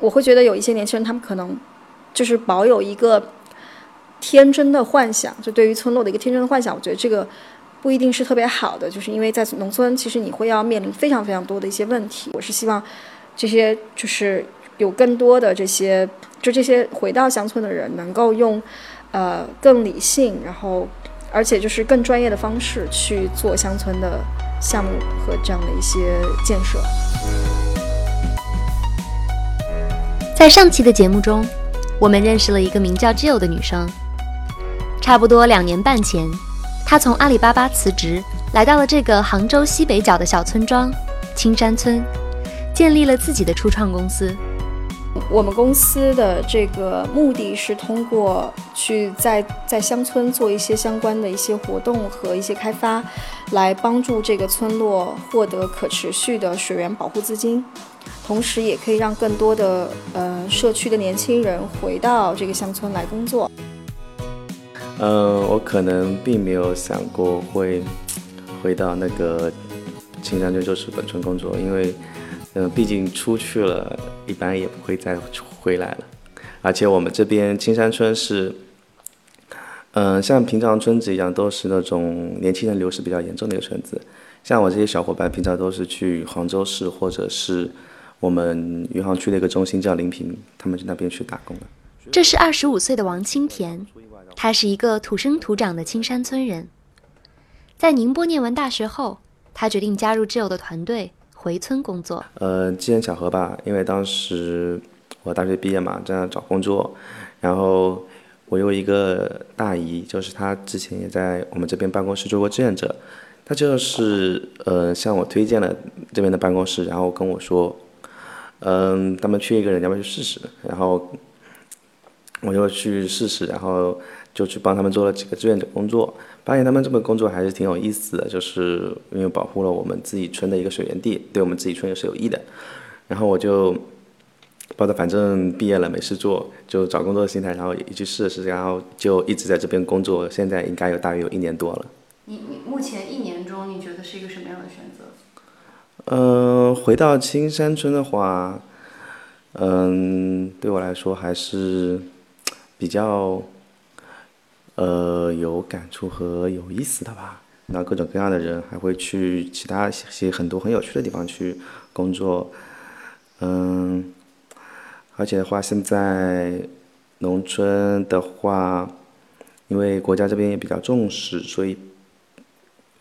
我会觉得有一些年轻人，他们可能就是保有一个天真的幻想，就对于村落的一个天真的幻想。我觉得这个不一定是特别好的，就是因为在农村，其实你会要面临非常非常多的一些问题。我是希望这些就是有更多的这些，就这些回到乡村的人，能够用呃更理性，然后而且就是更专业的方式去做乡村的项目和这样的一些建设。在上期的节目中，我们认识了一个名叫 Jill 的女生。差不多两年半前，她从阿里巴巴辞职，来到了这个杭州西北角的小村庄青山村，建立了自己的初创公司。我们公司的这个目的是通过去在在乡村做一些相关的一些活动和一些开发，来帮助这个村落获得可持续的水源保护资金。同时，也可以让更多的呃社区的年轻人回到这个乡村来工作。嗯，我可能并没有想过会回到那个青山村就是本村工作，因为嗯，毕竟出去了，一般也不会再回来了。而且我们这边青山村是，嗯，像平常村子一样，都是那种年轻人流失比较严重的一个村子。像我这些小伙伴，平常都是去杭州市或者是。我们余杭区的一个中心叫临平，他们去那边去打工的。这是二十五岁的王清田，他是一个土生土长的青山村人。在宁波念完大学后，他决定加入挚友的团队回村工作。呃，机缘巧合吧，因为当时我大学毕业嘛，正在找工作，然后我有一个大姨，就是她之前也在我们这边办公室做过志愿者，她就是呃向我推荐了这边的办公室，然后跟我说。嗯，他们缺一个人，要不要去试试？然后我就去试试，然后就去帮他们做了几个志愿者工作。发现他们这个工作还是挺有意思的，就是因为保护了我们自己村的一个水源地，对我们自己村也是有益的。然后我就抱着反正毕业了没事做，就找工作的心态，然后也去试试，然后就一直在这边工作。现在应该有大约有一年多了。你你目前一年中你觉得是一个什么样的选择？嗯，回到青山村的话，嗯，对我来说还是比较呃有感触和有意思的吧。那各种各样的人还会去其他些很多很有趣的地方去工作，嗯，而且的话，现在农村的话，因为国家这边也比较重视，所以。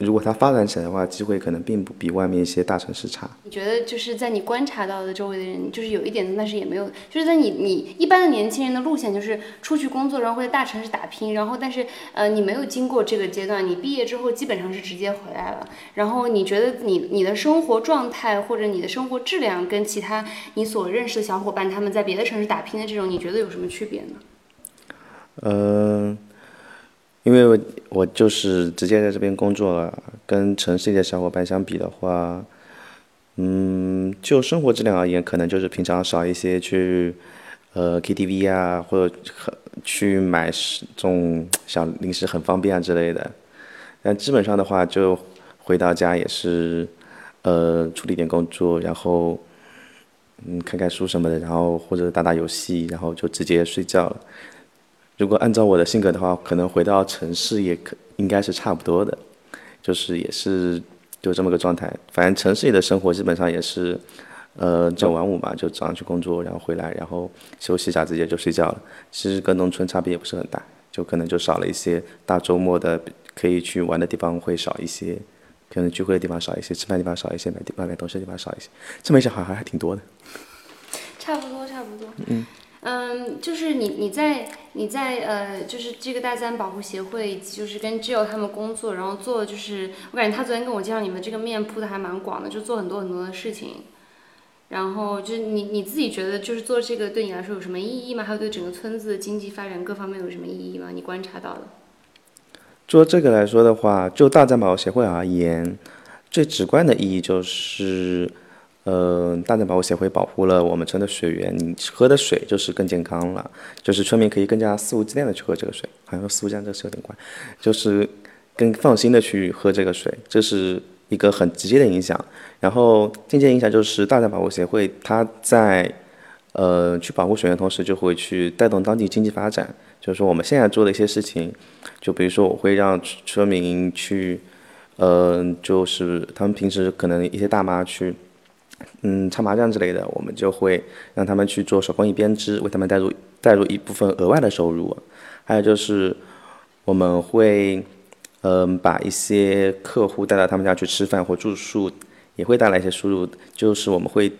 如果它发展起来的话，机会可能并不比外面一些大城市差。你觉得就是在你观察到的周围的人，就是有一点，但是也没有，就是在你你一般的年轻人的路线就是出去工作，然后会在大城市打拼，然后但是呃你没有经过这个阶段，你毕业之后基本上是直接回来了。然后你觉得你你的生活状态或者你的生活质量跟其他你所认识的小伙伴他们在别的城市打拼的这种，你觉得有什么区别呢？嗯。因为我我就是直接在这边工作了，跟城市里的小伙伴相比的话，嗯，就生活质量而言，可能就是平常少一些去，呃，KTV 啊，或者去买这种小零食很方便啊之类的。但基本上的话，就回到家也是，呃，处理点工作，然后，嗯，看看书什么的，然后或者打打游戏，然后就直接睡觉了。如果按照我的性格的话，可能回到城市也可应该是差不多的，就是也是就这么个状态。反正城市里的生活基本上也是，呃，朝九晚五嘛，就早上去工作，然后回来，然后休息一下，直接就睡觉了。其实跟农村差别也不是很大，就可能就少了一些大周末的可以去玩的地方会少一些，可能聚会的地方少一些，吃饭地方少一些，买外面东西的地方少一些。这么一想，好像还挺多的。差不多，差不多。嗯。嗯，就是你你在你在呃，就是这个大自然保护协会，就是跟 Jill 他们工作，然后做就是我感觉他昨天跟我介绍你们这个面铺的还蛮广的，就做很多很多的事情。然后就你你自己觉得就是做这个对你来说有什么意义吗？还有对整个村子的经济发展各方面有什么意义吗？你观察到的？做这个来说的话，就大自然保护协会而言，最直观的意义就是。呃，大自然保护协会保护了我们村的水源，你喝的水就是更健康了，就是村民可以更加肆无忌惮的去喝这个水，好像肆无忌惮这个词有点怪，就是更放心的去喝这个水，这是一个很直接的影响。然后间接影响就是大自然保护协会它在呃，去保护水源，同时就会去带动当地经济发展。就是说，我们现在做的一些事情，就比如说，我会让村民去，呃，就是他们平时可能一些大妈去，嗯，唱麻将之类的，我们就会让他们去做手工艺编织，为他们带入带入一部分额外的收入。还有就是，我们会，嗯，把一些客户带到他们家去吃饭或住宿，也会带来一些收入。就是我们会。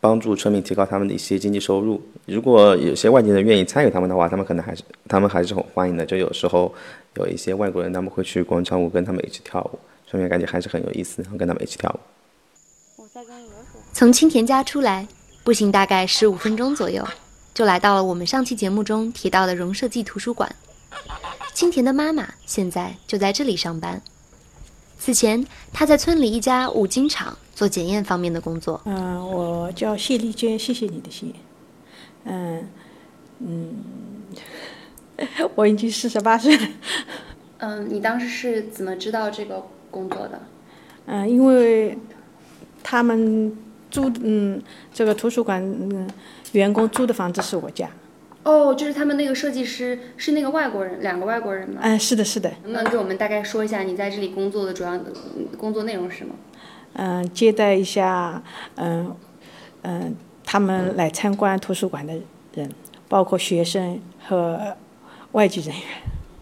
帮助村民提高他们的一些经济收入。如果有些外地人愿意参与他们的话，他们可能还是他们还是很欢迎的。就有时候有一些外国人，他们会去广场舞跟他们一起跳舞，村民感觉还是很有意思，然后跟他们一起跳舞。从青田家出来，步行大概十五分钟左右，就来到了我们上期节目中提到的荣社记图书馆。青田的妈妈现在就在这里上班。此前，她在村里一家五金厂。做检验方面的工作。嗯，我叫谢丽娟，谢谢你的谢。嗯嗯，我已经四十八岁了。嗯，你当时是怎么知道这个工作的？嗯，因为他们租嗯这个图书馆嗯员工租的房子是我家。哦，就是他们那个设计师是那个外国人，两个外国人吗？嗯，是的，是的。能不能给我们大概说一下你在这里工作的主要工作内容是什么？嗯，接待一下，嗯，嗯，他们来参观图书馆的人，包括学生和外籍人员。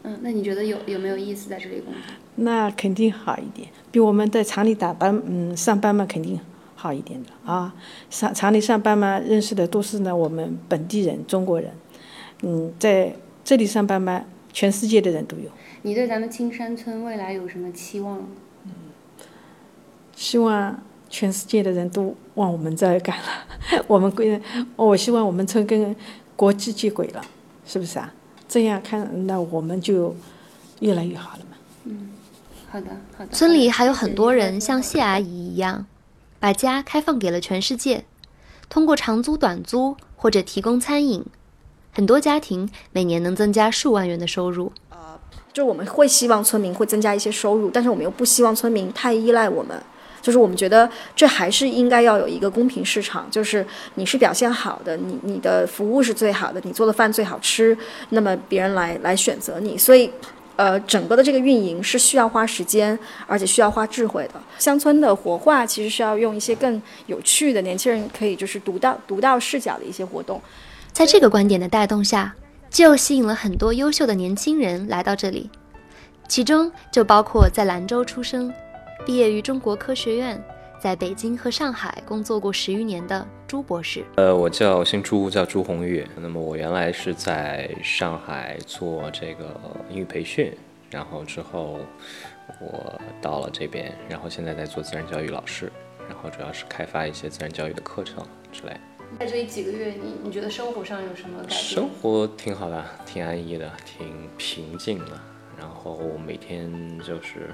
嗯，那你觉得有有没有意思在这里工作？那肯定好一点，比我们在厂里打班，嗯，上班嘛，肯定好一点的啊。上厂里上班嘛，认识的都是呢我们本地人，中国人。嗯，在这里上班嘛，全世界的人都有。你对咱们青山村未来有什么期望？希望全世界的人都往我们这儿赶了，我们归，我希望我们村跟国际接轨了，是不是啊？这样看，那我们就越来越好了嘛。嗯，好的，好的。村里还有很多人像谢阿姨一样，把家开放给了全世界，通过长租、短租或者提供餐饮，很多家庭每年能增加数万元的收入。呃，就我们会希望村民会增加一些收入，但是我们又不希望村民太依赖我们。就是我们觉得这还是应该要有一个公平市场，就是你是表现好的，你你的服务是最好的，你做的饭最好吃，那么别人来来选择你。所以，呃，整个的这个运营是需要花时间，而且需要花智慧的。乡村的活化其实是要用一些更有趣的年轻人可以就是独到独到视角的一些活动。在这个观点的带动下，就吸引了很多优秀的年轻人来到这里，其中就包括在兰州出生。毕业于中国科学院，在北京和上海工作过十余年的朱博士。呃，我叫姓朱，叫朱红玉。那么我原来是在上海做这个英语培训，然后之后我到了这边，然后现在在做自然教育老师，然后主要是开发一些自然教育的课程之类。在这里几个月，你你觉得生活上有什么改变？生活挺好的，挺安逸的，挺平静的。然后每天就是。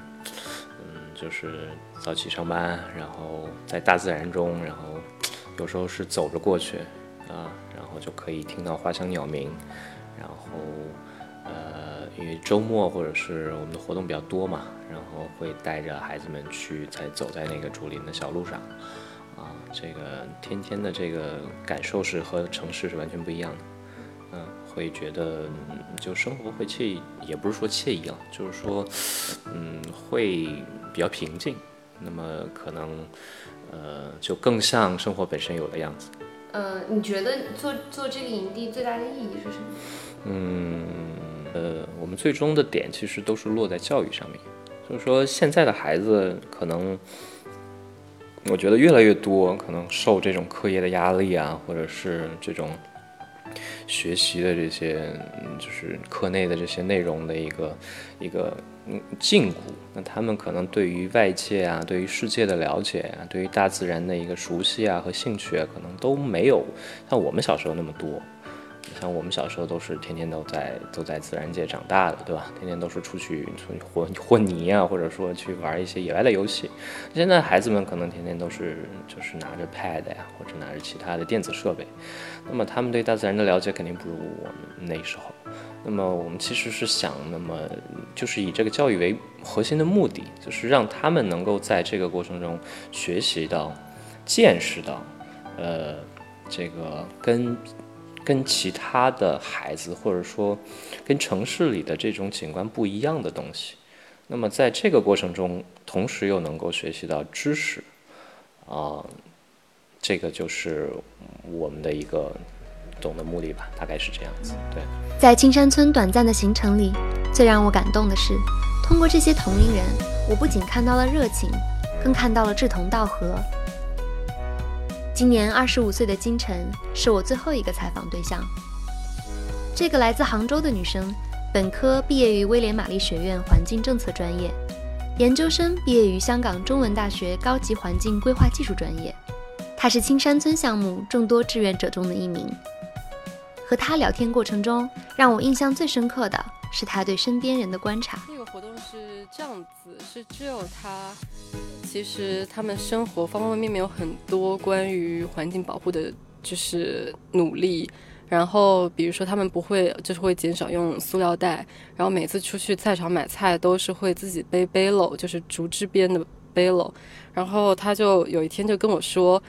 就是早起上班，然后在大自然中，然后有时候是走着过去，啊，然后就可以听到花香鸟鸣，然后呃，因为周末或者是我们的活动比较多嘛，然后会带着孩子们去在走在那个竹林的小路上，啊，这个天天的这个感受是和城市是完全不一样的，会觉得就生活会惬意，也不是说惬意了，就是说，嗯，会。比较平静，那么可能，呃，就更像生活本身有的样子。呃，你觉得做做这个营地最大的意义是什么？嗯，呃，我们最终的点其实都是落在教育上面，就是说现在的孩子可能，我觉得越来越多可能受这种课业的压力啊，或者是这种学习的这些，就是课内的这些内容的一个一个。嗯，禁锢。那他们可能对于外界啊，对于世界的了解啊，对于大自然的一个熟悉啊和兴趣啊，可能都没有像我们小时候那么多。像我们小时候都是天天都在都在自然界长大的，对吧？天天都是出去出去混混泥啊，或者说去玩一些野外的游戏。现在孩子们可能天天都是就是拿着 pad 呀，或者拿着其他的电子设备。那么他们对大自然的了解肯定不如我们那时候。那么我们其实是想，那么就是以这个教育为核心的目的，就是让他们能够在这个过程中学习到、见识到，呃，这个跟跟其他的孩子，或者说跟城市里的这种景观不一样的东西。那么在这个过程中，同时又能够学习到知识，啊，这个就是我们的一个总的目的吧，大概是这样子。对，在青山村短暂的行程里，最让我感动的是，通过这些同龄人，我不仅看到了热情，更看到了志同道合。今年二十五岁的金晨是我最后一个采访对象。这个来自杭州的女生，本科毕业于威廉玛丽学院环境政策专业，研究生毕业于香港中文大学高级环境规划技术专业。她是青山村项目众多志愿者中的一名。和她聊天过程中，让我印象最深刻的是他对身边人的观察。这个活动是这样子，是只有他。其实他们生活方方面面有很多关于环境保护的，就是努力。然后比如说他们不会，就是会减少用塑料袋。然后每次出去菜场买菜都是会自己背背篓，就是竹制编的背篓。然后他就有一天就跟我说。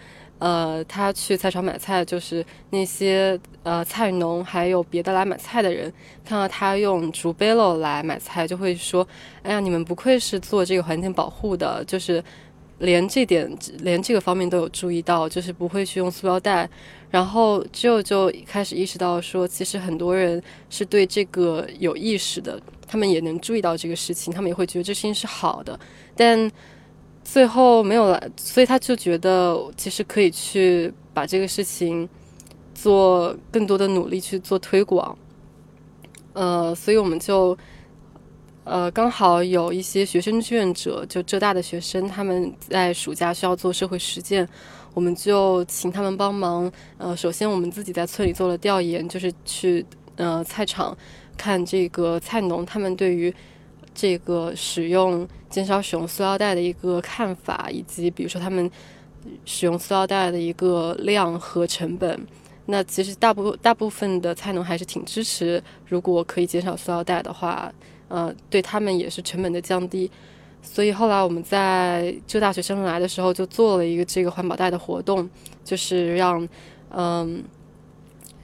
呃，他去菜场买菜，就是那些呃菜农还有别的来买菜的人，看到他用竹背篓来买菜，就会说：“哎呀，你们不愧是做这个环境保护的，就是连这点 连这个方面都有注意到，就是不会去用塑料袋。”然后就就开始意识到说，其实很多人是对这个有意识的，他们也能注意到这个事情，他们也会觉得这事情是好的，但。最后没有来，所以他就觉得其实可以去把这个事情做更多的努力去做推广。呃，所以我们就呃刚好有一些学生志愿者，就浙大的学生，他们在暑假需要做社会实践，我们就请他们帮忙。呃，首先我们自己在村里做了调研，就是去呃菜场看这个菜农他们对于。这个使用减少使用塑料袋的一个看法，以及比如说他们使用塑料袋的一个量和成本，那其实大部大部分的菜农还是挺支持，如果可以减少塑料袋的话，呃，对他们也是成本的降低。所以后来我们在浙大学生来的时候，就做了一个这个环保袋的活动，就是让嗯。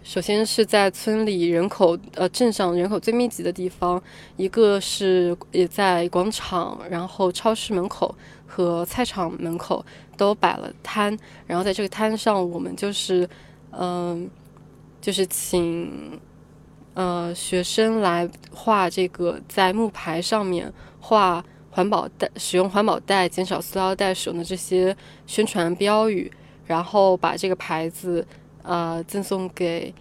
首先是在村里人口呃镇上人口最密集的地方，一个是也在广场，然后超市门口和菜场门口都摆了摊，然后在这个摊上，我们就是嗯，就是请呃学生来画这个在木牌上面画环保袋，使用环保袋，减少塑料袋使用的这些宣传标语，然后把这个牌子。呃，赠送给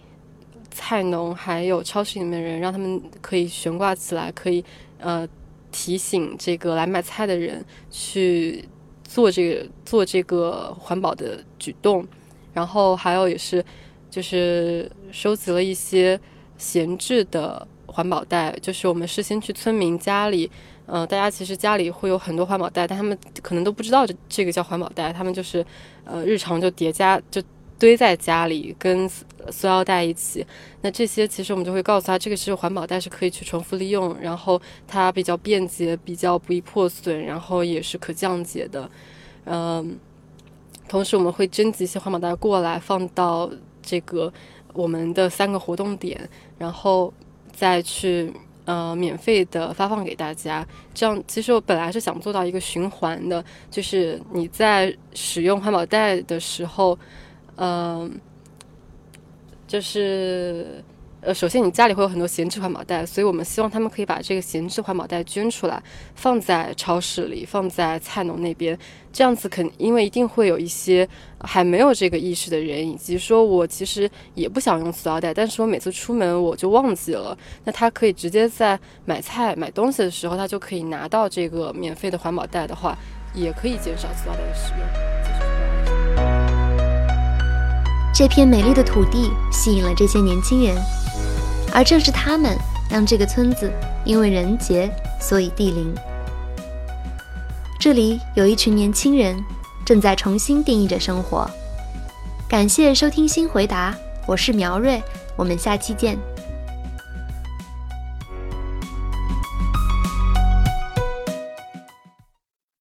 菜农还有超市里面的人，让他们可以悬挂起来，可以呃提醒这个来买菜的人去做这个做这个环保的举动。然后还有也是就是收集了一些闲置的环保袋，就是我们事先去村民家里，呃，大家其实家里会有很多环保袋，但他们可能都不知道这这个叫环保袋，他们就是呃日常就叠加就。堆在家里跟塑料袋一起，那这些其实我们就会告诉他，这个是环保袋，是可以去重复利用，然后它比较便捷，比较不易破损，然后也是可降解的。嗯，同时我们会征集一些环保袋过来，放到这个我们的三个活动点，然后再去呃免费的发放给大家。这样其实我本来是想做到一个循环的，就是你在使用环保袋的时候。嗯，就是呃，首先你家里会有很多闲置环保袋，所以我们希望他们可以把这个闲置环保袋捐出来，放在超市里，放在菜农那边。这样子肯，因为一定会有一些还没有这个意识的人，以及说我其实也不想用塑料袋，但是我每次出门我就忘记了。那他可以直接在买菜买东西的时候，他就可以拿到这个免费的环保袋的话，也可以减少塑料袋的使用。这片美丽的土地吸引了这些年轻人，而正是他们让这个村子因为人杰，所以地灵。这里有一群年轻人正在重新定义着生活。感谢收听新回答，我是苗瑞，我们下期见。